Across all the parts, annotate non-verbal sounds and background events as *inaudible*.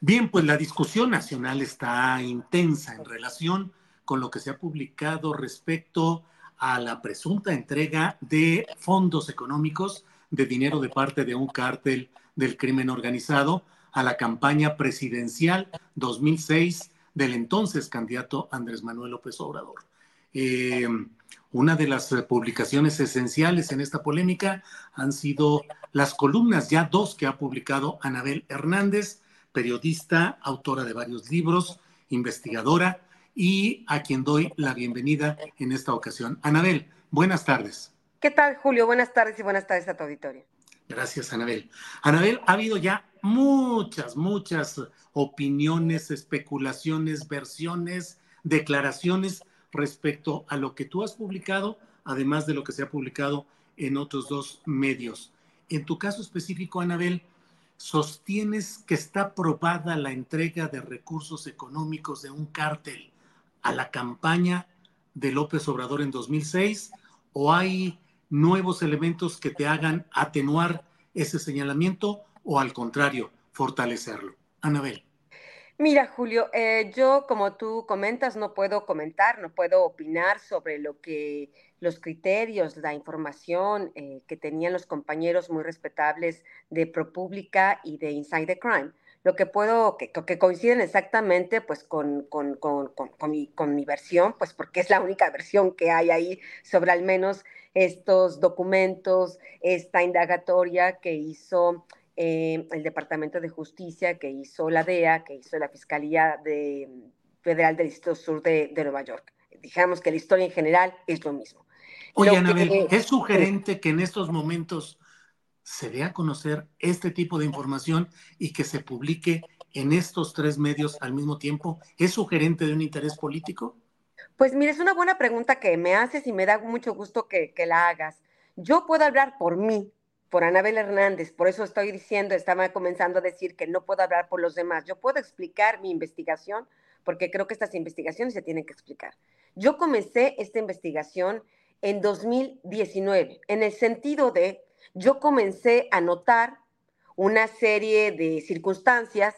Bien, pues la discusión nacional está intensa en relación con lo que se ha publicado respecto a la presunta entrega de fondos económicos de dinero de parte de un cártel del crimen organizado a la campaña presidencial 2006 del entonces candidato Andrés Manuel López Obrador. Eh, una de las publicaciones esenciales en esta polémica han sido las columnas, ya dos que ha publicado Anabel Hernández, periodista, autora de varios libros, investigadora y a quien doy la bienvenida en esta ocasión. Anabel, buenas tardes. ¿Qué tal, Julio? Buenas tardes y buenas tardes a tu auditorio. Gracias, Anabel. Anabel, ha habido ya muchas, muchas opiniones, especulaciones, versiones, declaraciones respecto a lo que tú has publicado, además de lo que se ha publicado en otros dos medios. En tu caso específico, Anabel, ¿sostienes que está probada la entrega de recursos económicos de un cártel a la campaña de López Obrador en 2006 o hay nuevos elementos que te hagan atenuar ese señalamiento o al contrario, fortalecerlo? Anabel. Mira, Julio, eh, yo como tú comentas, no puedo comentar, no puedo opinar sobre lo que los criterios, la información eh, que tenían los compañeros muy respetables de ProPublica y de Inside the Crime. Lo que puedo, que, coinciden exactamente pues con, mi, versión, pues porque es la única versión que hay ahí sobre al menos estos documentos, esta indagatoria que hizo eh, el Departamento de Justicia, que hizo la DEA, que hizo la Fiscalía de, Federal del Distrito Sur de, de, Nueva York. Digamos que la historia en general es lo mismo. Oye, Anabel, ¿es sugerente que en estos momentos se dé a conocer este tipo de información y que se publique en estos tres medios al mismo tiempo? ¿Es sugerente de un interés político? Pues mire, es una buena pregunta que me haces y me da mucho gusto que, que la hagas. Yo puedo hablar por mí, por Anabel Hernández, por eso estoy diciendo, estaba comenzando a decir que no puedo hablar por los demás. Yo puedo explicar mi investigación porque creo que estas investigaciones se tienen que explicar. Yo comencé esta investigación en 2019, en el sentido de, yo comencé a notar una serie de circunstancias,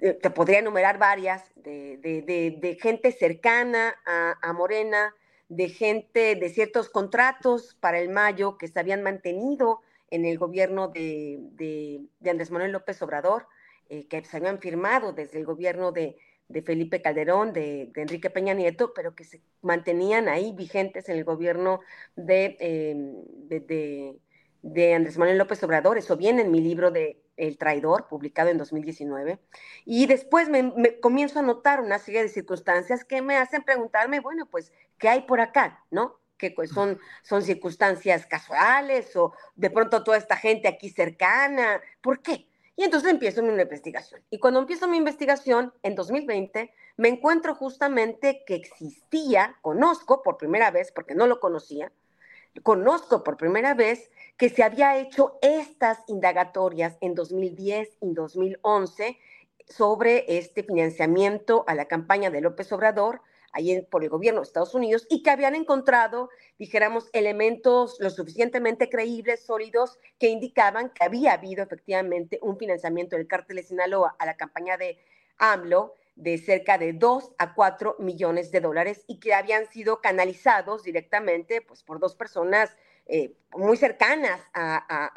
te podría enumerar varias, de, gente cercana a, Morena, de gente, de ciertos contratos para el mayo que se habían mantenido en el gobierno de Andrés Manuel López Obrador, eh, que se habían firmado desde el gobierno de, de Felipe Calderón, de, de, Enrique Peña Nieto, pero que se mantenían ahí vigentes en el gobierno de, eh, de, de, Andrés Manuel López Obrador. Eso viene en mi libro de El Traidor, publicado en 2019. Y después me, me comienzo a notar una serie de circunstancias que me hacen preguntarme, bueno, pues, ¿qué hay por acá? ¿No? que pues son, son circunstancias casuales o de pronto toda esta gente aquí cercana. ¿Por qué? Y entonces empiezo mi investigación. Y cuando empiezo mi investigación, en 2020, me encuentro justamente que existía, conozco por primera vez, porque no lo conocía, conozco por primera vez que se había hecho estas indagatorias en 2010 y 2011 sobre este financiamiento a la campaña de López Obrador ahí por el gobierno de Estados Unidos y que habían encontrado, dijéramos, elementos lo suficientemente creíbles, sólidos, que indicaban que había habido efectivamente un financiamiento del cártel de Sinaloa a la campaña de AMLO de cerca de 2 a 4 millones de dólares y que habían sido canalizados directamente pues, por dos personas eh, muy cercanas a,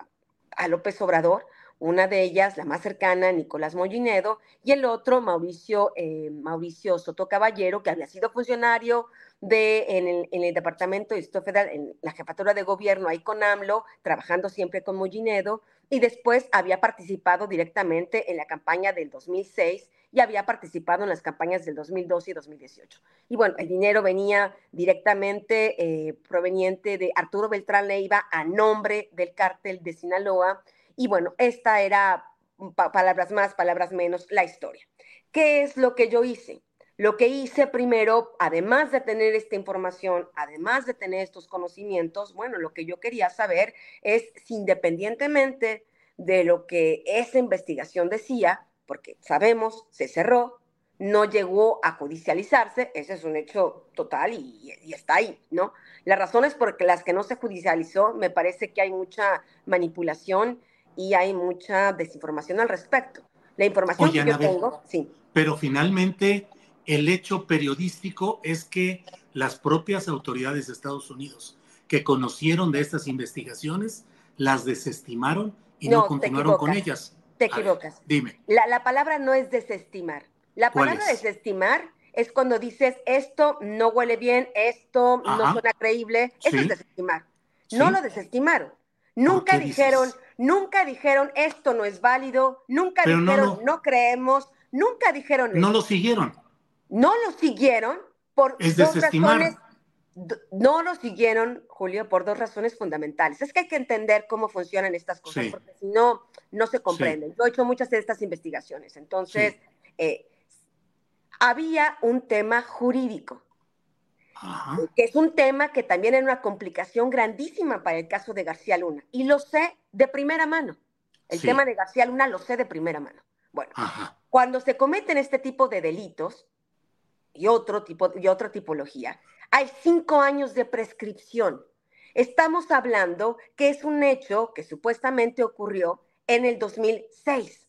a López Obrador una de ellas, la más cercana, Nicolás Mollinedo, y el otro, Mauricio, eh, Mauricio Soto Caballero, que había sido funcionario de, en, el, Departamento de Distrito Federal, en la jefatura de gobierno, ahí con AMLO, trabajando siempre con Mollinedo, y después había participado directamente en la campaña del 2006 y había participado en las campañas del 2012 y 2018. Y bueno, el dinero venía directamente eh, proveniente de Arturo Beltrán Leiva a nombre del cártel de Sinaloa y bueno, esta era, mm, palabras más, palabras menos, la historia. ¿Qué es lo que yo hice? Lo que hice primero, además de tener esta información, además de tener estos conocimientos, bueno, lo que yo quería saber es si independientemente de lo que esa investigación decía, porque sabemos, se cerró, no llegó a judicializarse, ese es un hecho total y, y, está ahí, ¿no? Las razones por las que no se judicializó, me parece que hay mucha manipulación y hay mucha desinformación al respecto. La información que yo tengo, sí. Pero finalmente el hecho periodístico es que las propias autoridades de Estados Unidos que conocieron de estas investigaciones las desestimaron y no, continuaron con ellas. Te equivocas. dime. La, palabra no es desestimar. La palabra desestimar es cuando dices esto no huele bien, esto no suena creíble. Eso es desestimar. No lo desestimaron. Nunca dijeron, nunca dijeron esto no es válido, nunca dijeron no, creemos, nunca dijeron No lo siguieron. No lo siguieron por dos razones. No lo siguieron, Julio, por dos razones fundamentales. Es que hay que entender cómo funcionan estas cosas, porque si no, no se comprenden. Yo he hecho muchas de estas investigaciones. Entonces, eh, había un tema jurídico que es un tema que también era una complicación grandísima para el caso de García Luna. Y lo sé de primera mano. El tema de García Luna lo sé de primera mano. Bueno, cuando se cometen este tipo de delitos y otro tipo y otra tipología, hay cinco años de prescripción. Estamos hablando que es un hecho que supuestamente ocurrió en el 2006.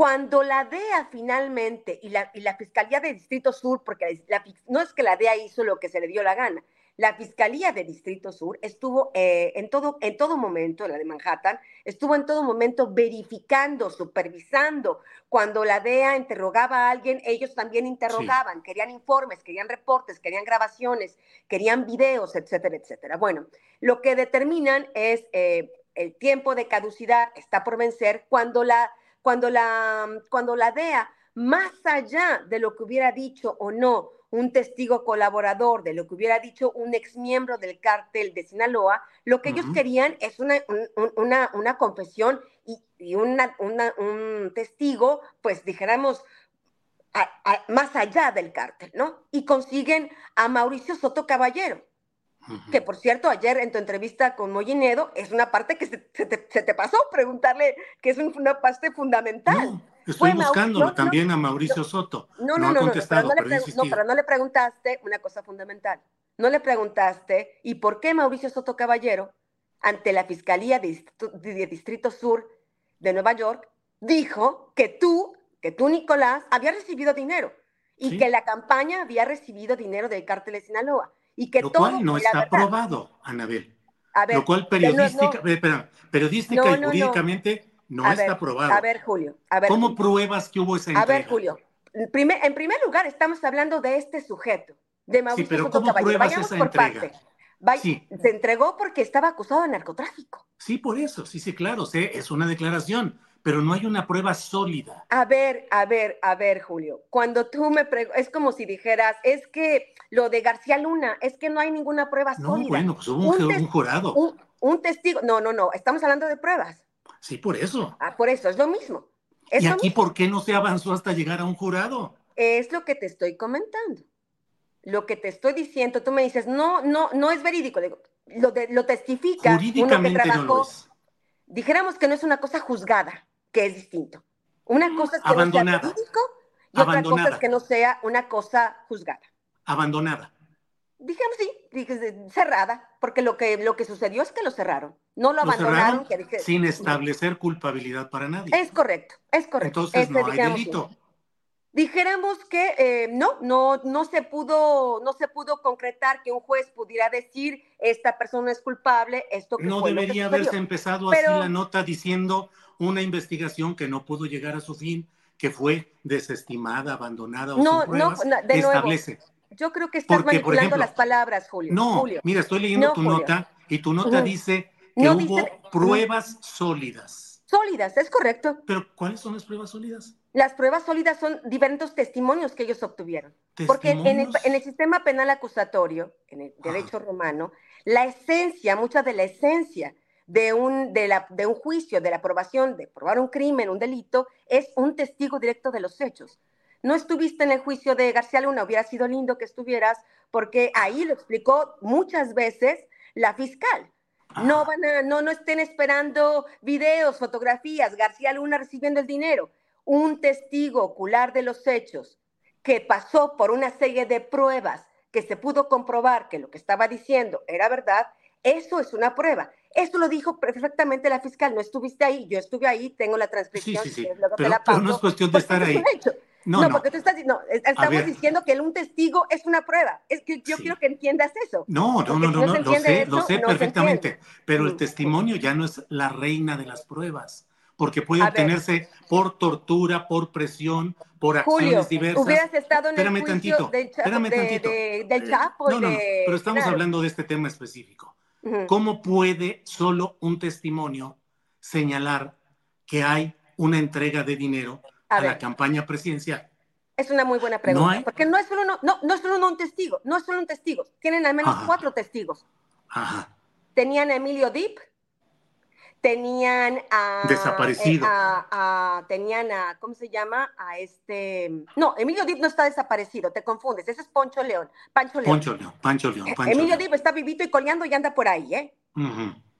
Cuando la DEA finalmente y la, y la Fiscalía de Distrito Sur, porque no es que la DEA hizo lo que se le dio la gana, la Fiscalía de Distrito Sur estuvo eh, en, todo, en todo momento, la de Manhattan, estuvo en todo momento verificando, supervisando. Cuando la DEA interrogaba a alguien, ellos también interrogaban, querían informes, querían reportes, querían grabaciones, querían videos, etcétera, etcétera. Bueno, lo que determinan es eh, el tiempo de caducidad está por vencer cuando la cuando la, cuando la DEA, más allá de lo que hubiera dicho o no un testigo colaborador, de lo que hubiera dicho un ex miembro del cártel de Sinaloa, lo que ellos querían es una, una, una confesión y, una, un testigo, pues dijéramos, más allá del cártel, ¿no? Y consiguen a Mauricio Soto Caballero, que por cierto, ayer en tu entrevista con Mollinedo, es una parte que se, te, pasó preguntarle, que es una parte fundamental. estoy buscando también a Mauricio Soto. No, no, no, no, pero no, le no, pero no le preguntaste una cosa fundamental. No le preguntaste, ¿y por qué Mauricio Soto Caballero, ante la Fiscalía de Distrito, Sur de Nueva York, dijo que tú, que tú, Nicolás, había recibido dinero y que la campaña había recibido dinero del cártel de Sinaloa? Y que lo cual no está aprobado, Anabel. lo cual periodística, periodística y jurídicamente no está aprobado. A ver, Julio. A ver, ¿Cómo pruebas que hubo esa entrega? A ver, Julio. en primer lugar, estamos hablando de este sujeto, de Mauricio sí, pero ¿cómo pruebas esa entrega? Sí. Se entregó porque estaba acusado de narcotráfico. Sí, por eso, sí, sí, claro, sí, es una declaración pero no hay una prueba sólida. A ver, a ver, a ver, Julio, cuando tú me preguntas, es como si dijeras, es que lo de García Luna, es que no hay ninguna prueba sólida. No, bueno, pues hubo un, jurado. Un, testigo, no, no, no, estamos hablando de pruebas. Sí, por eso. Ah, por eso, es lo mismo. ¿Y aquí por qué no se avanzó hasta llegar a un jurado? Es lo que te estoy comentando. Lo que te estoy diciendo, tú me dices, no, no, no es verídico. lo, de, lo testifica Jurídicamente uno que trabajó, Dijéramos que no es una cosa juzgada que es distinto. Una cosa es que no sea jurídico y otra cosa es que no sea una cosa juzgada. abandonada. Dijimos sí, cerrada, porque lo que, lo que sucedió es que lo cerraron. No lo, abandonaron. sin establecer culpabilidad para nadie. Es correcto, es correcto. Entonces este, no hay delito. Dijéramos que eh, no, no, no se pudo, no se pudo concretar que un juez pudiera decir esta persona es culpable, esto que no debería haberse empezado así la nota diciendo una investigación que no pudo llegar a su fin, que fue desestimada, abandonada o no, sin pruebas, no, de establece. yo creo que estás manipulando las palabras, Julio. No, mira, estoy leyendo tu nota y tu nota dice que hubo pruebas sólidas. Sólidas, es correcto. Pero ¿cuáles son las pruebas sólidas? Las pruebas sólidas son diferentes testimonios que ellos obtuvieron. Porque en el, en el, sistema penal acusatorio, en el derecho romano, la esencia, mucha de la esencia de un, de, la, de un juicio, de la aprobación de probar un crimen, un delito, es un testigo directo de los hechos. No estuviste en el juicio de García Luna, hubiera sido lindo que estuvieras, porque ahí lo explicó muchas veces la fiscal. No van a, no, no estén esperando videos, fotografías, García Luna recibiendo el dinero un testigo ocular de los hechos que pasó por una serie de pruebas que se pudo comprobar que lo que estaba diciendo era verdad, eso es una prueba. Esto lo dijo perfectamente la fiscal. No estuviste ahí, yo estuve ahí, tengo la transcripción. Sí, sí, sí. Pero, no es cuestión de estar ahí. No, no, porque tú estás no, estamos diciendo que un testigo es una prueba. Es que yo quiero que entiendas eso. No, no, no, no, no lo sé, lo sé perfectamente. Pero el testimonio ya no es la reina de las pruebas porque puede obtenerse por tortura, por presión, por acciones diversas. Hubieras estado en espérame el tantito, del, espérame tantito. del Chapo. No, no, pero estamos hablando de este tema específico. ¿Cómo puede solo un testimonio señalar que hay una entrega de dinero a, la campaña presidencial? Es una muy buena pregunta, porque no es solo no, no, es solo un testigo, no es solo un testigo, tienen al menos cuatro testigos. Ajá. Tenían a Emilio Dip, tenían a... Desaparecido. A, tenían a, ¿cómo se llama? A este... No, Emilio Dip no está desaparecido, te confundes, ese es Poncho León. Pancho León. Poncho León, Pancho León. Emilio Dip está vivito y coleando y anda por ahí, ¿eh?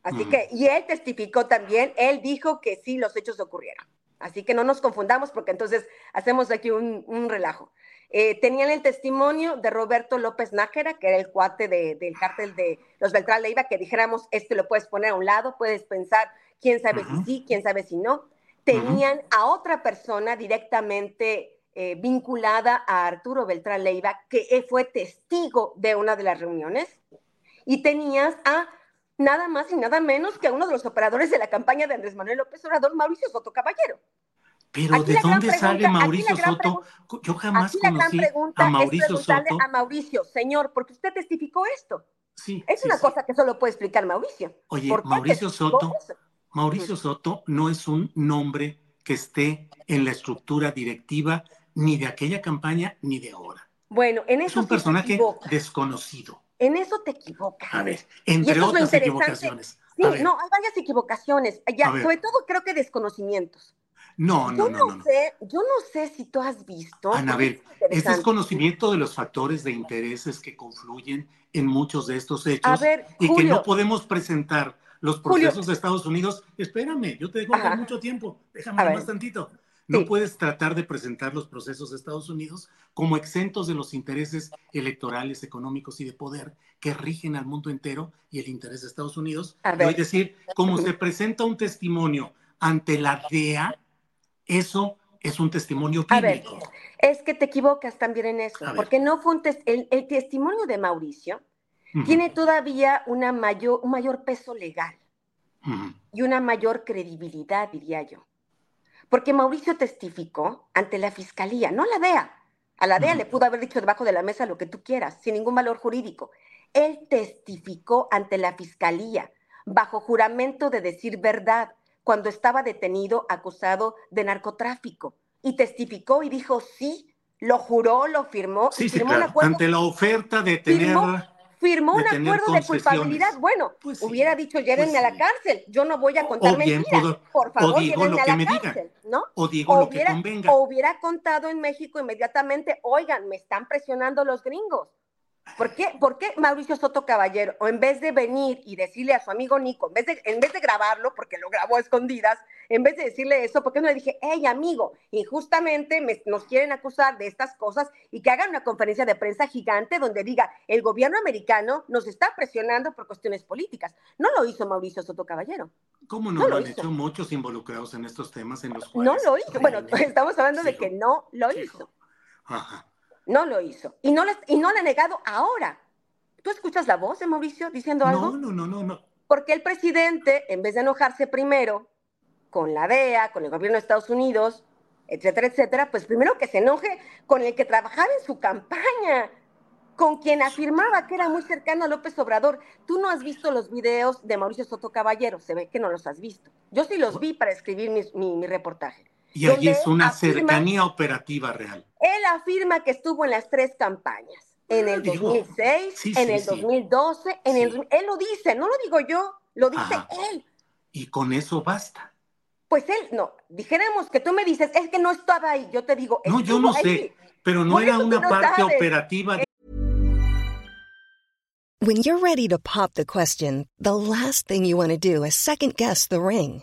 Así que, y él testificó también, él dijo que sí, los hechos ocurrieron. Así que no nos confundamos porque entonces hacemos aquí un, un relajo. Eh, tenían el testimonio de Roberto López Nájera, que era el cuate del cártel de los Beltrán Leiva, que dijéramos, este lo puedes poner a un lado, puedes pensar, quién sabe si sí, quién sabe si no. Tenían a otra persona directamente eh, vinculada a Arturo Beltrán Leiva, que fue testigo de una de las reuniones. Y tenías a nada más y nada menos que a uno de los operadores de la campaña de Andrés Manuel López Obrador, Mauricio Soto Caballero. Pero ¿de dónde sale Mauricio Soto? Yo jamás conocí a Mauricio es Soto. a Mauricio, señor, porque usted testificó esto. Sí. Es una cosa que solo puede explicar Mauricio. Oye, Mauricio Soto, Mauricio Soto no es un nombre que esté en la estructura directiva ni de aquella campaña ni de ahora. Bueno, en eso es un personaje desconocido. En eso te equivocas. A ver, entre otras equivocaciones. Sí, no, hay varias equivocaciones. Ya, sobre todo creo que desconocimientos. No, no, no, no, Sé, yo no sé si tú has visto. Ana, a ver, ese es conocimiento de los factores de intereses que confluyen en muchos de estos hechos y que no podemos presentar los procesos de Estados Unidos. Espérame, yo te dejo mucho tiempo, déjame más tantito. No puedes tratar de presentar los procesos de Estados Unidos como exentos de los intereses electorales, económicos y de poder que rigen al mundo entero y el interés de Estados Unidos. Es decir, como se presenta un testimonio ante la DEA, eso es un testimonio bíblico. A ver, es que te equivocas también en eso, porque no fue un el, testimonio de Mauricio tiene todavía una mayor, un mayor peso legal y una mayor credibilidad, diría yo. Porque Mauricio testificó ante la fiscalía, no la DEA. A la DEA le pudo haber dicho debajo de la mesa lo que tú quieras, sin ningún valor jurídico. Él testificó ante la fiscalía, bajo juramento de decir verdad, cuando estaba detenido acusado de narcotráfico y testificó y dijo sí, lo juró, lo firmó. Sí, firmó sí, claro. Ante la oferta de tener. Firmó, un acuerdo de culpabilidad. Bueno, pues hubiera dicho, pues llévenme a la cárcel. Yo no voy a contar mentiras. Por favor, o que a la cárcel, ¿no? O digo lo que convenga. O hubiera contado en México inmediatamente, oigan, me están presionando los gringos. ¿Por qué, ¿Por qué Mauricio Soto Caballero, o en vez de venir y decirle a su amigo Nico, en vez de, en vez de grabarlo, porque lo grabó a escondidas, en vez de decirle eso, ¿por qué no le dije, hey amigo, injustamente nos quieren acusar de estas cosas y que hagan una conferencia de prensa gigante donde diga, el gobierno americano nos está presionando por cuestiones políticas? No lo hizo Mauricio Soto Caballero. ¿Cómo no, lo, han hecho muchos involucrados en estos temas en los cuales... No lo hizo. Bueno, estamos hablando de que no lo hizo. Ajá. No lo hizo. Y no, le, y no le ha negado ahora. ¿Tú escuchas la voz de Mauricio diciendo algo? No, no, no, no. Porque el presidente, en vez de enojarse primero con la DEA, con el gobierno de Estados Unidos, etcétera, etcétera, pues primero que se enoje con el que trabajaba en su campaña, con quien afirmaba que era muy cercano a López Obrador. Tú no has visto los videos de Mauricio Soto Caballero, se ve que no los has visto. Yo sí los vi para escribir mi reportaje. Y ahí es una cercanía operativa real. Él afirma que estuvo en las tres campañas, en el 2006, en el 2012, en el, él lo dice, no lo digo yo, lo dice él. Y con eso basta. Pues él, no, dijéramos que tú me dices, es que no estaba ahí, yo te digo. No, yo no sé, pero no era una parte operativa. De... When you're ready to pop the question, the last thing you want to do is second guess the ring.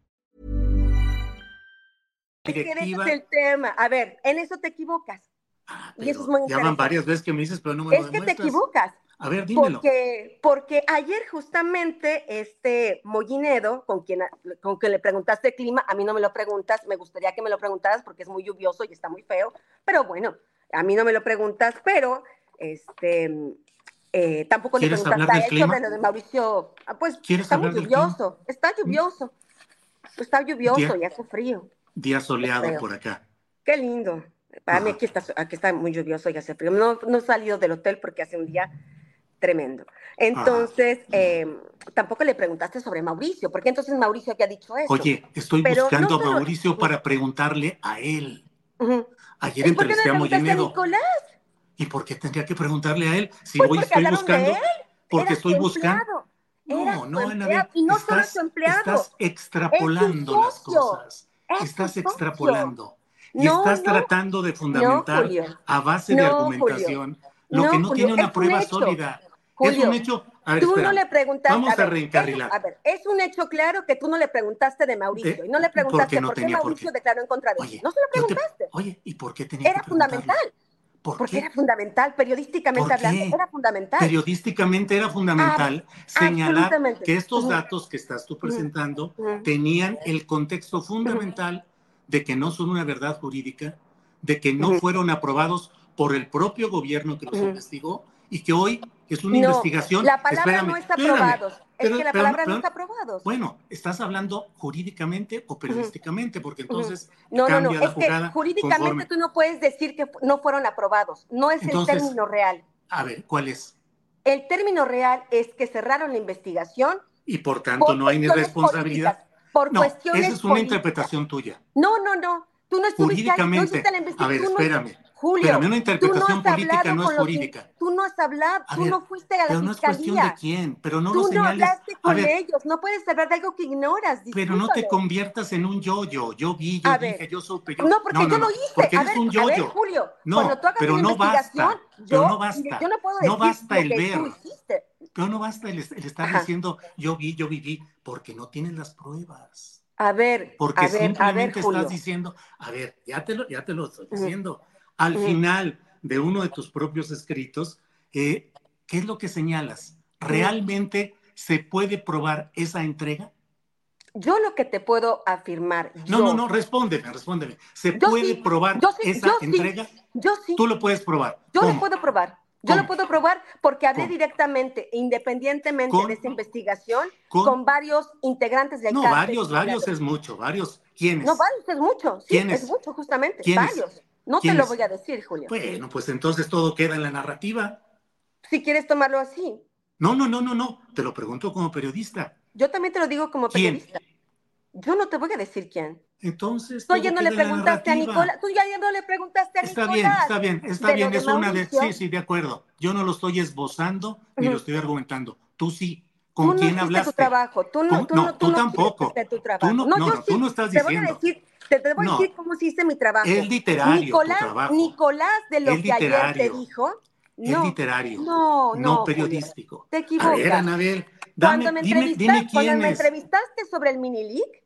Directiva. Es el tema. A ver, en eso te equivocas. Ah, y eso es muy Llaman varias veces que me dices, pero no me Es que te equivocas. A ver, dímelo. Porque, porque ayer justamente este Mollinedo, con quien, con quien le preguntaste el clima, a mí no me lo preguntas, me gustaría que me lo preguntaras porque es muy lluvioso y está muy feo, pero bueno, a mí no me lo preguntas, pero este, eh, tampoco le preguntaste a él sobre lo de Mauricio. Ah, pues está muy lluvioso, está lluvioso, está lluvioso y hace frío. Día soleado por acá. Qué lindo. Para mí aquí está, aquí está muy lluvioso y hace frío. No, no he salido del hotel porque hace un día tremendo. Entonces, em, tampoco le preguntaste sobre Mauricio, porque entonces Mauricio había dicho eso. Oye, estoy buscando a Mauricio para preguntarle a él. Ayer entrevisté a Mollinedo. ¿Y por qué tendría que preguntarle a él? Si pues hoy estoy buscando. Porque estoy buscando. No, no, Ana, y no estás, solo empleado. Estás extrapolando las cosas. Estás extrapolando. Y estás tratando de fundamentar a base de argumentación lo que no tiene una prueba sólida. es un hecho. A ver, tú no le preguntaste. Vamos a, reencarrilar. a ver, es un hecho claro que tú no le preguntaste de Mauricio. y no le preguntaste por qué Mauricio declaró en contra de él. No se lo preguntaste. oye, ¿y por qué tenía Era fundamental. ¿Por porque era fundamental, periodísticamente hablando, era fundamental. Periodísticamente era fundamental ah, señalar que estos datos que estás tú presentando tenían el contexto fundamental de que no son una verdad jurídica, de que no fueron aprobados por el propio gobierno que los investigó y que hoy es una investigación. La palabra no está aprobados. Es que la palabra no está aprobados. Bueno, estás hablando jurídicamente o periodísticamente, porque entonces no, cambia no, no. es que jurídicamente tú no puedes decir que no fueron aprobados. No es el término real. A ver, ¿cuál es? El término real es que cerraron la investigación. Y por tanto no hay ni responsabilidad. por no, cuestiones esa es una interpretación tuya. No, no, no. Tú no estuviste Jurídicamente. a ver, espérame. Julio, Pero una interpretación política no es jurídica. tú no has hablado, tú no fuiste a la pero no es cuestión de quién, pero no tú lo señales. no hablaste con ellos, no puedes hablar de algo que ignoras. Pero no te conviertas en un yo-yo. Yo vi, yo dije, yo supe, yo. No, porque yo lo hice. Porque eres un yo-yo. Julio, no, pero no basta. Pero no basta. Yo no puedo decir no basta el ver. Pero no basta el, estar diciendo, yo vi, yo viví, porque no tienes las pruebas. A ver, porque a ver, simplemente a ver, estás diciendo, a ver, ya te lo, ya te lo estoy diciendo. Al final de uno de tus propios escritos, eh, ¿qué es lo que señalas? ¿Realmente se puede probar esa entrega? Yo lo que te puedo afirmar. No, yo- no, no, respóndeme, respóndeme. ¿Se Yo puede sí, probar sí, esa sí, entrega? Yo sí. Tú lo puedes probar. Yo lo puedo probar. Yo ¿Cómo? lo puedo probar porque hablé ¿Cómo? directamente, independientemente ¿Con? de esta investigación, ¿Con? con, varios integrantes del No, varios, varios es mucho, varios. ¿Quiénes? No, varios es mucho. Sí, ¿Quiénes? es mucho, justamente. ¿Quiénes? Varios. No te lo voy a decir, Julio. Bueno, pues entonces todo queda en la narrativa. Si quieres tomarlo así. No, no, no, no, no. Te lo pregunto como periodista. Yo también te lo digo como ¿Quién? periodista. Yo no te voy a decir quién. Entonces. Tú ya no le preguntaste a. Nicolás. Tú ya no le preguntaste a Está Nicolás. bien, está bien, está de lo bien. Es una de. Sí, sí, de acuerdo. Yo no lo estoy esbozando ni lo estoy argumentando. Tú sí. Tú ¿Con no quién hiciste hablaste? tu trabajo. Tú no, tú No, no, tú no tampoco. hiciste tu trabajo. Tú no- no, yo no, sí. tú no estás te voy a diciendo. decir, te, te voy a No. decir cómo hice mi trabajo. Es literario tu Nicolás, trabajo. Nicolás de lo Es que ayer te dijo. Es No, literario. no, no, Julio. periodístico. Te A ver, equivocas. Anabel, dame, cuando me, dime, dime cuando me es. entrevistaste sobre el mini league,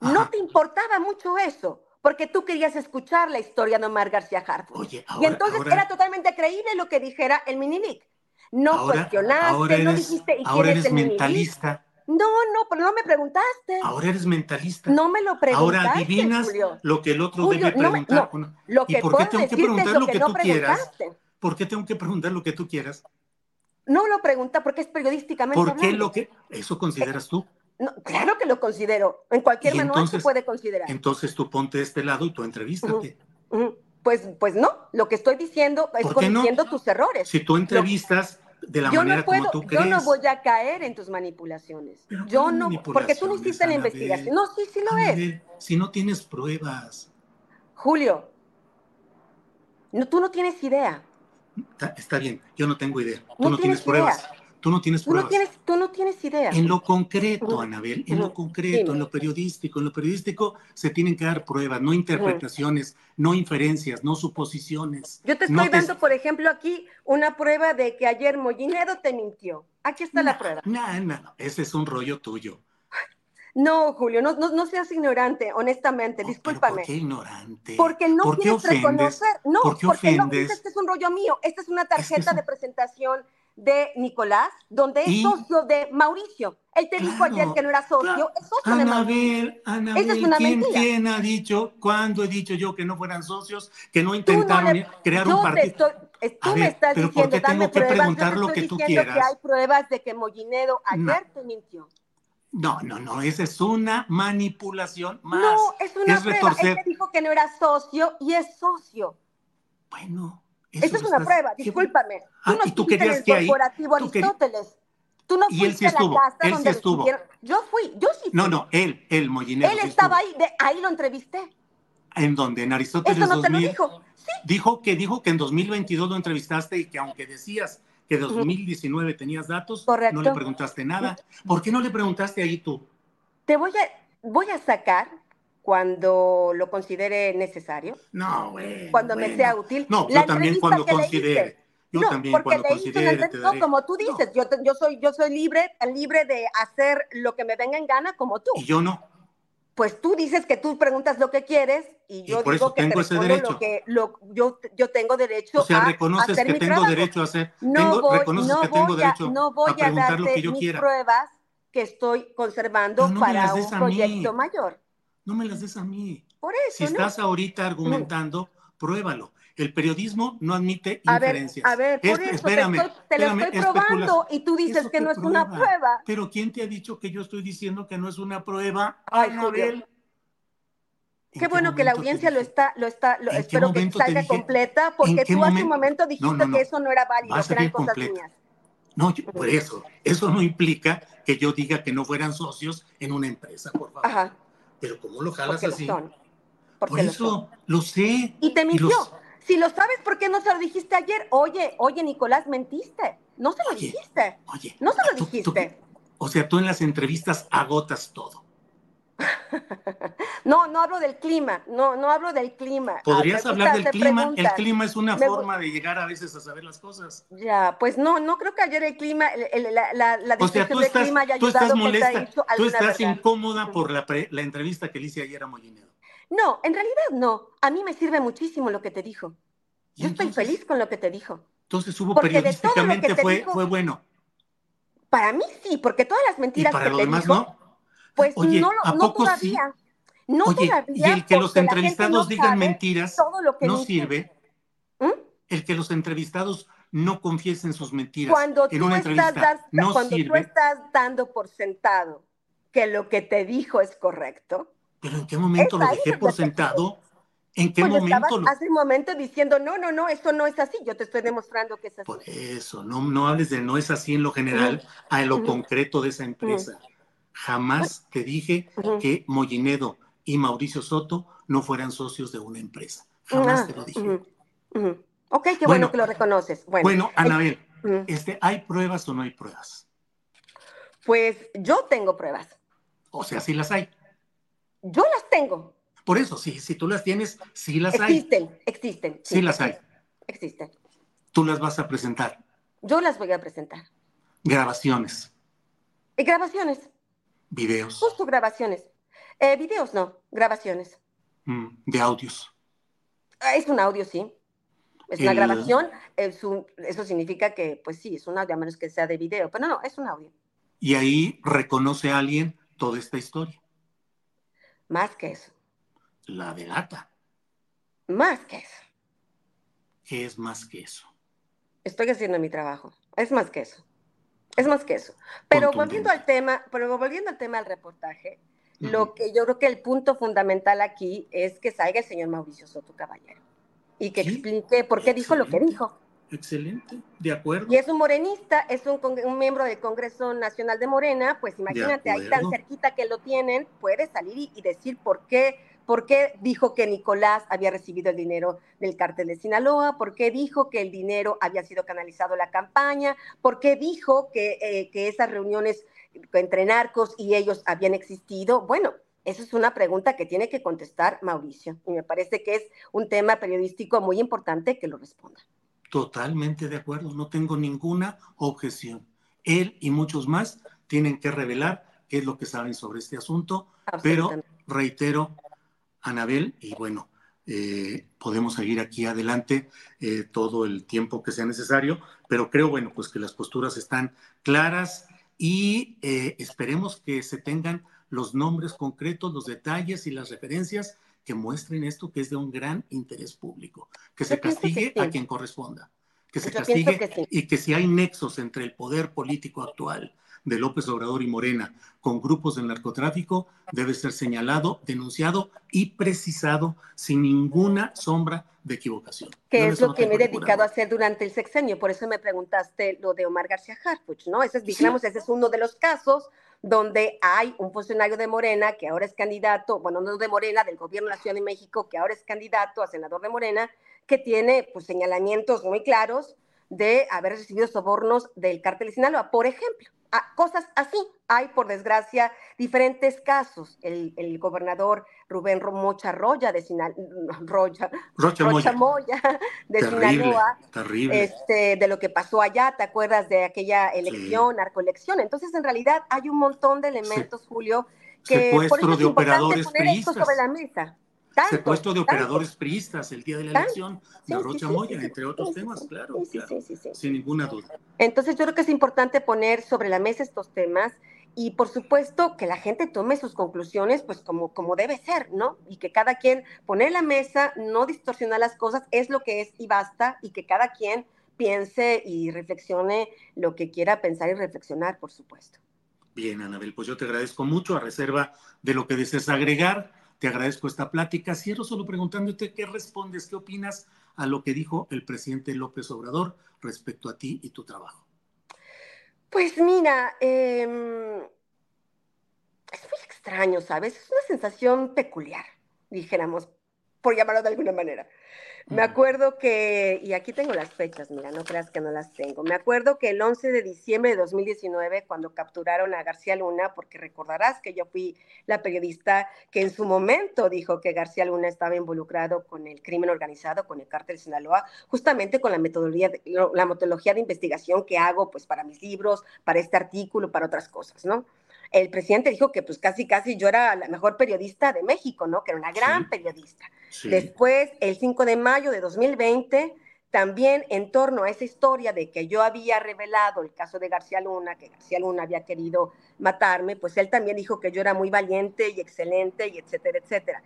Ajá. no te importaba mucho eso, porque tú querías escuchar la historia de Omar García Harfuch. Oye, y entonces ahora, era totalmente creíble lo que dijera el mini league. No ahora, cuestionaste, ahora no dijiste, ¿y ahora eres mentalista. No, no, pero no me preguntaste. Ahora eres mentalista. No me lo preguntaste, Ahora adivinas Julio. lo que el otro Julio, debe preguntar. no, Bueno, Lo ¿Y por qué tengo que preguntar lo lo que, no tú quieras? ¿Por qué tengo que preguntar lo que tú quieras? No lo pregunta porque es periodísticamente ¿Por qué lo que eso consideras tú? No, claro que lo considero. En cualquier manual entonces- se puede considerar. Entonces tú ponte de este lado y tú entrevístate. Pues, pues no, lo que estoy diciendo es ¿Por qué no? corrigiendo tus errores. Si tú entrevistas de la yo manera no puedo, como tú yo crees. no voy a caer en tus manipulaciones. Yo ¿cuáles no, porque tú no hiciste la investigación. No, sí, sí lo es. Si no tienes pruebas, Julio, no, tú no tienes idea. está, está bien, yo no tengo idea. Tú No no, tienes, tienes pruebas. idea. Tú no tienes Tú no pruebas. tienes, tú no tienes idea. En lo concreto. Anabel, en lo concreto, Dime. en lo periodístico, en lo periodístico se tienen que dar pruebas, no interpretaciones, no inferencias, no suposiciones. Yo te estoy No dando, por ejemplo, aquí una prueba de que ayer Mollinedo te mintió. Aquí está la prueba. No, no, no, ese es un rollo tuyo. No, Julio, no, no, no seas ignorante, honestamente, discúlpame. ¿Por qué ignorante? Porque no ¿Por qué quieres ofendes? reconocer. No, ¿Por qué porque no ofendes? dices que es un rollo mío. Esta es una tarjeta es un- de presentación de Nicolás, donde es ¿Y? socio de Mauricio. Él te dijo Claro, ayer que no era socio, claro. es socio de Mauricio. Anabel, Anabel, Esa es una ¿quién, mentira. quién ha dicho, cuándo he dicho yo que no fueran socios, que no intentaron no le- crear un partido? estoy, es- tú A me ver, estás pero ¿por diciendo, qué tengo que pruebas. preguntar yo te lo que tú diciendo que quieras? hay pruebas de que Mollinedo No. ayer te mintió. No, no, no, esa es una manipulación más. No, es una es prueba. retorcer. Él te dijo que no era socio y es socio. Bueno, eso es una estás- prueba, ¿qué- discúlpame. Ah, tú no ¿y tú en el que ahí- corporativo querí- Aristóteles. Tú no Y él fuiste sí a la estuvo, casa él sí donde estuvo. Yo fui, yo sí fui. No, no, él, el Mollinero. Él sí estaba estuvo. ahí, de, ahí lo entrevisté. ¿En donde En Aristóteles Eso no te lo 2000. dijo. Sí, Dijo que dijo que en 2022 lo entrevistaste y que aunque decías que 2019 tenías datos, Correcto. no le preguntaste nada. ¿Por qué no le preguntaste ahí tú? te voy a, voy a sacar cuando lo considere necesario, No, bueno. cuando me bueno. sea útil. No, La yo también cuando considere. Yo no, también porque cuando considere te daré. como tú No, dices, yo, te- yo soy, yo soy libre, libre de hacer lo que me venga en gana como tú. y yo no. Pues tú dices que tú preguntas lo que quieres y yo por digo eso que te tengo ese respondo derecho. lo que lo, yo, yo tengo derecho O sea, a reconoces hacer que mi tengo trabajo. derecho a hacer. No tengo- voy, reconoces no que tengo voy a, derecho no voy a a preguntar lo darte que yo mis quiera. pruebas que estoy conservando no me para un proyecto mayor. No me las des a mí. Por Si eso, ¿no? estás ahorita argumentando, pruébalo. El periodismo no admite A ver, inferencias. a ver, por Es- eso espérame, te, estoy, te lo estoy probando y tú dices Eso que no es una prueba. Pero ¿quién te ha dicho que yo estoy diciendo que no es una prueba? Ay. ¿En Qué bueno que la audiencia lo está, lo está, lo, ¿En qué espero que salga dije? completa, porque ¿En qué tú hace un momento? dijiste No, no, no. que eso no era válido, que eran cosas mías. No, yo- por eso. Eso no implica que yo diga que no fueran socios en una empresa, por favor. Ajá, Pero ¿cómo lo jalas porque lo así? son. Por lo eso, son. lo sé. Y te mintió. los- Si lo sabes, ¿por qué no se lo dijiste ayer? Oye, oye, Nicolás, mentiste. No se lo Oye, dijiste. Oye, No se lo tú- tú- dijiste. o sea, tú en las entrevistas agotas todo. *laughs* No, no hablo del clima. No, no hablo del clima. Podrías Ah, hablar del de clima. El clima es una Me forma de llegar a veces a saber las cosas. Ya, pues no, no creo que ayer el clima, el- el- la, la, la O sea, discusión tú del estás, clima haya tú ayudado estás molesta, tú estás verdad. incómoda por la, pre- la entrevista que le hice ayer a Mollinedo. No, en realidad no. A mí me sirve muchísimo lo que te dijo. Y Yo estoy feliz con lo que te dijo. Entonces hubo Porque de todo lo que periodísticamente te fue, dijo- fue bueno. Para mí sí, porque todas las Y mentiras para que lo te demás dijo, no. Pues no, ¿a no poco todavía. No Oye, y el que los entrevistados digan mentiras no sirve. ¿Mm? El que los entrevistados no confiesen sus mentiras cuando en una entrevista no cuando tú estás dando por sentado que lo que te dijo es correcto. Pero ¿en qué momento lo dejé por sentado? ¿En qué momento? Lo... Hace un momento diciendo, no, no, no, esto no es así, yo te estoy demostrando que es así. Por eso, no, no hables de no es así en lo general, a lo concreto de esa empresa. Jamás te dije que Mollinedo y Mauricio Soto no fueran socios de una empresa. Jamás ah, te lo dije. Ok, qué bueno, que lo reconoces. Bueno, Anabel, este, ¿hay pruebas o no hay pruebas? Pues yo tengo pruebas. O sea, sí las hay. Yo las tengo. Por eso, sí, si tú las tienes, sí las hay. Existen, existen. Sí, las hay. Existen. Tú las vas a presentar. Yo las voy a presentar. Grabaciones. ¿Y grabaciones? Videos. Justo grabaciones. Eh, videos no, grabaciones. Mm, de audios. Ah, es un audio, sí. Es una grabación. eso significa que, pues sí, es un audio, a menos que sea de video. Pero no, no, es un audio. Y ahí reconoce a alguien toda esta historia. Más que eso. La delata. Más que eso. ¿Qué es más que eso? Estoy haciendo mi trabajo. Es más que eso. Es más que eso. Pero volviendo al tema, pero volviendo al tema del reportaje, lo que yo creo que el punto fundamental aquí es que salga el señor Mauricio Soto Caballero y que explique por qué dijo lo que dijo. Excelente, de acuerdo. Y es un morenista, es un, un miembro del Congreso Nacional de Morena, pues imagínate, ahí tan cerquita que lo tienen, puede salir y, decir por qué, por qué dijo que Nicolás había recibido el dinero del cártel de Sinaloa, por qué dijo que el dinero había sido canalizado a la campaña, por qué dijo que, eh, que esas reuniones entre narcos y ellos habían existido. Bueno, esa es una pregunta que tiene que contestar Mauricio y me parece que es un tema periodístico muy importante que lo responda. Totalmente de acuerdo, no tengo ninguna objeción. Él y muchos más tienen que revelar qué es lo que saben sobre este asunto, pero reitero, Anabel, y bueno, eh, podemos seguir aquí adelante eh, todo el tiempo que sea necesario, pero creo, bueno, pues que las posturas están claras y eh, esperemos que se tengan los nombres concretos, los detalles y las referencias que muestren esto que es de un gran interés público, que se castigue a quien corresponda, que se castigue y que si hay nexos entre el poder político actual de López Obrador y Morena con grupos del narcotráfico debe ser señalado, denunciado y precisado sin ninguna sombra de equivocación. Que es lo que me he dedicado a hacer durante el sexenio, por eso me preguntaste lo de Omar García Harfuch, ¿no? Ese es, digamos, ese es uno de los casos donde hay un funcionario de Morena que ahora es candidato, bueno, no de Morena, del gobierno de la Ciudad de México, que ahora es candidato a senador de Morena, que tiene pues señalamientos muy claros de haber recibido sobornos del cártel de Sinaloa, por ejemplo cosas así. Hay, por desgracia, diferentes casos. El, gobernador Rubén Mocha Roya de Sinaloa, Rocha, Moya. de Sinaloa, Este, de lo que pasó allá, ¿te acuerdas de aquella elección, narcoelección? Entonces, en realidad, hay un montón de elementos, Julio, que por de operadores sobre la mesa secuestro de operadores priistas el día de la elección de Rocha Moya, entre otros temas, claro, sin ninguna duda. Entonces yo creo que es importante poner sobre la mesa estos temas y por supuesto que la gente tome sus conclusiones pues como, como debe ser, ¿no? Y que cada quien pone la mesa, no distorsionar las cosas, es lo que es y basta, y que cada quien piense y reflexione lo que quiera pensar y reflexionar, por supuesto. Bien, Anabel, pues yo te agradezco mucho a reserva de lo que desees agregar. Te agradezco esta plática. Cierro solo preguntándote qué respondes, qué opinas a lo que dijo el presidente López Obrador respecto a ti y tu trabajo. Pues mira, em, es muy extraño, ¿sabes? Es una sensación peculiar, dijéramos, por llamarlo de alguna manera. Me acuerdo que, y aquí tengo las fechas, mira, no creas que no las tengo. Me acuerdo que el 11 de diciembre de 2019, cuando capturaron a García Luna, porque recordarás que yo fui la periodista que en su momento dijo que García Luna estaba involucrado con el crimen organizado, con el cártel de Sinaloa, justamente con la metodología, la metodología de investigación que hago, pues para mis libros, para este artículo, para otras cosas, ¿no? el presidente dijo que pues casi casi yo era la mejor periodista de México, ¿no? Que era una gran periodista. Después, el 5 de mayo de 2020, también en torno a esa historia de que yo había revelado el caso de García Luna, que García Luna había querido matarme, pues él también dijo que yo era muy valiente y excelente y etcétera, etcétera.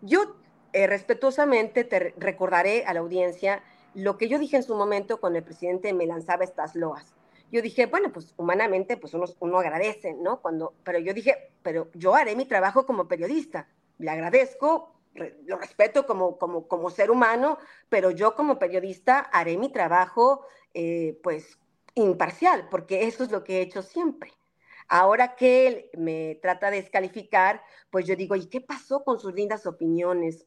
Yo eh, respetuosamente te recordaré a la audiencia lo que yo dije en su momento cuando el presidente me lanzaba estas loas. Yo dije, bueno, pues humanamente, pues uno, uno agradece, ¿no? Cuando, pero yo dije, pero yo haré mi trabajo como periodista. Le agradezco lo respeto como, como, como ser humano, pero yo como periodista haré mi trabajo eh, pues imparcial, porque eso es lo que he hecho siempre. Ahora que él me trata de descalificar, pues yo digo, ¿y qué pasó con sus lindas opiniones?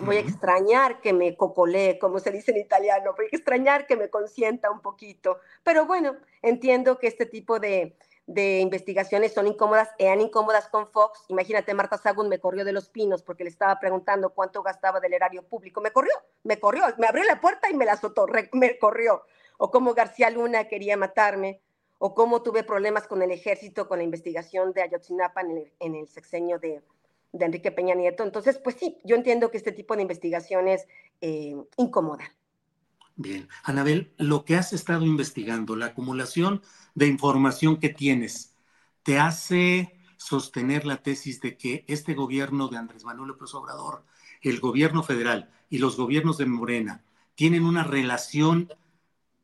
Voy a extrañar que me cocolee, como se dice en italiano, voy a extrañar que me consienta un poquito. Pero bueno, entiendo que este tipo de, de investigaciones son incómodas, eran incómodas con Fox. Imagínate, Marta Sagún me corrió de los pinos porque le estaba preguntando cuánto gastaba del erario público. Me corrió, me corrió, me abrió la puerta y me la azotó, me corrió. O cómo García Luna quería matarme, o cómo tuve problemas con el ejército, con la investigación de Ayotzinapa en el, sexenio de, Enrique Peña Nieto. Entonces, pues sí, yo entiendo que este tipo de investigaciones eh, incomodan. Bien, Anabel, lo que has estado investigando, la acumulación de información que tienes, ¿te hace sostener la tesis de que este gobierno de Andrés Manuel López Obrador, el gobierno federal y los gobiernos de Morena tienen una relación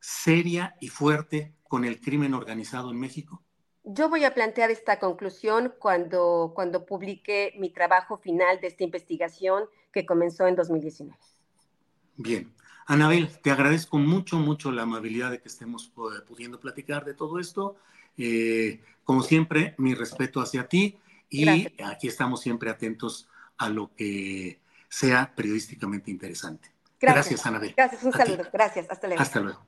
seria y fuerte con el crimen organizado en México? Yo voy a plantear esta conclusión cuando, cuando publique mi trabajo final de esta investigación que comenzó en 2019. Bien. Anabel, te agradezco mucho, mucho la amabilidad de que estemos eh, pudiendo platicar de todo esto. Eh, como siempre, mi respeto hacia ti y aquí estamos siempre atentos a lo que sea periodísticamente interesante. Gracias, Anabel. Gracias, un saludo. Gracias, hasta luego. Hasta luego.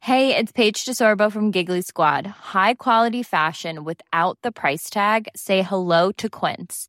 Hey, it's Paige DeSorbo from Giggly Squad. High quality fashion without the price tag. Say hello to Quince.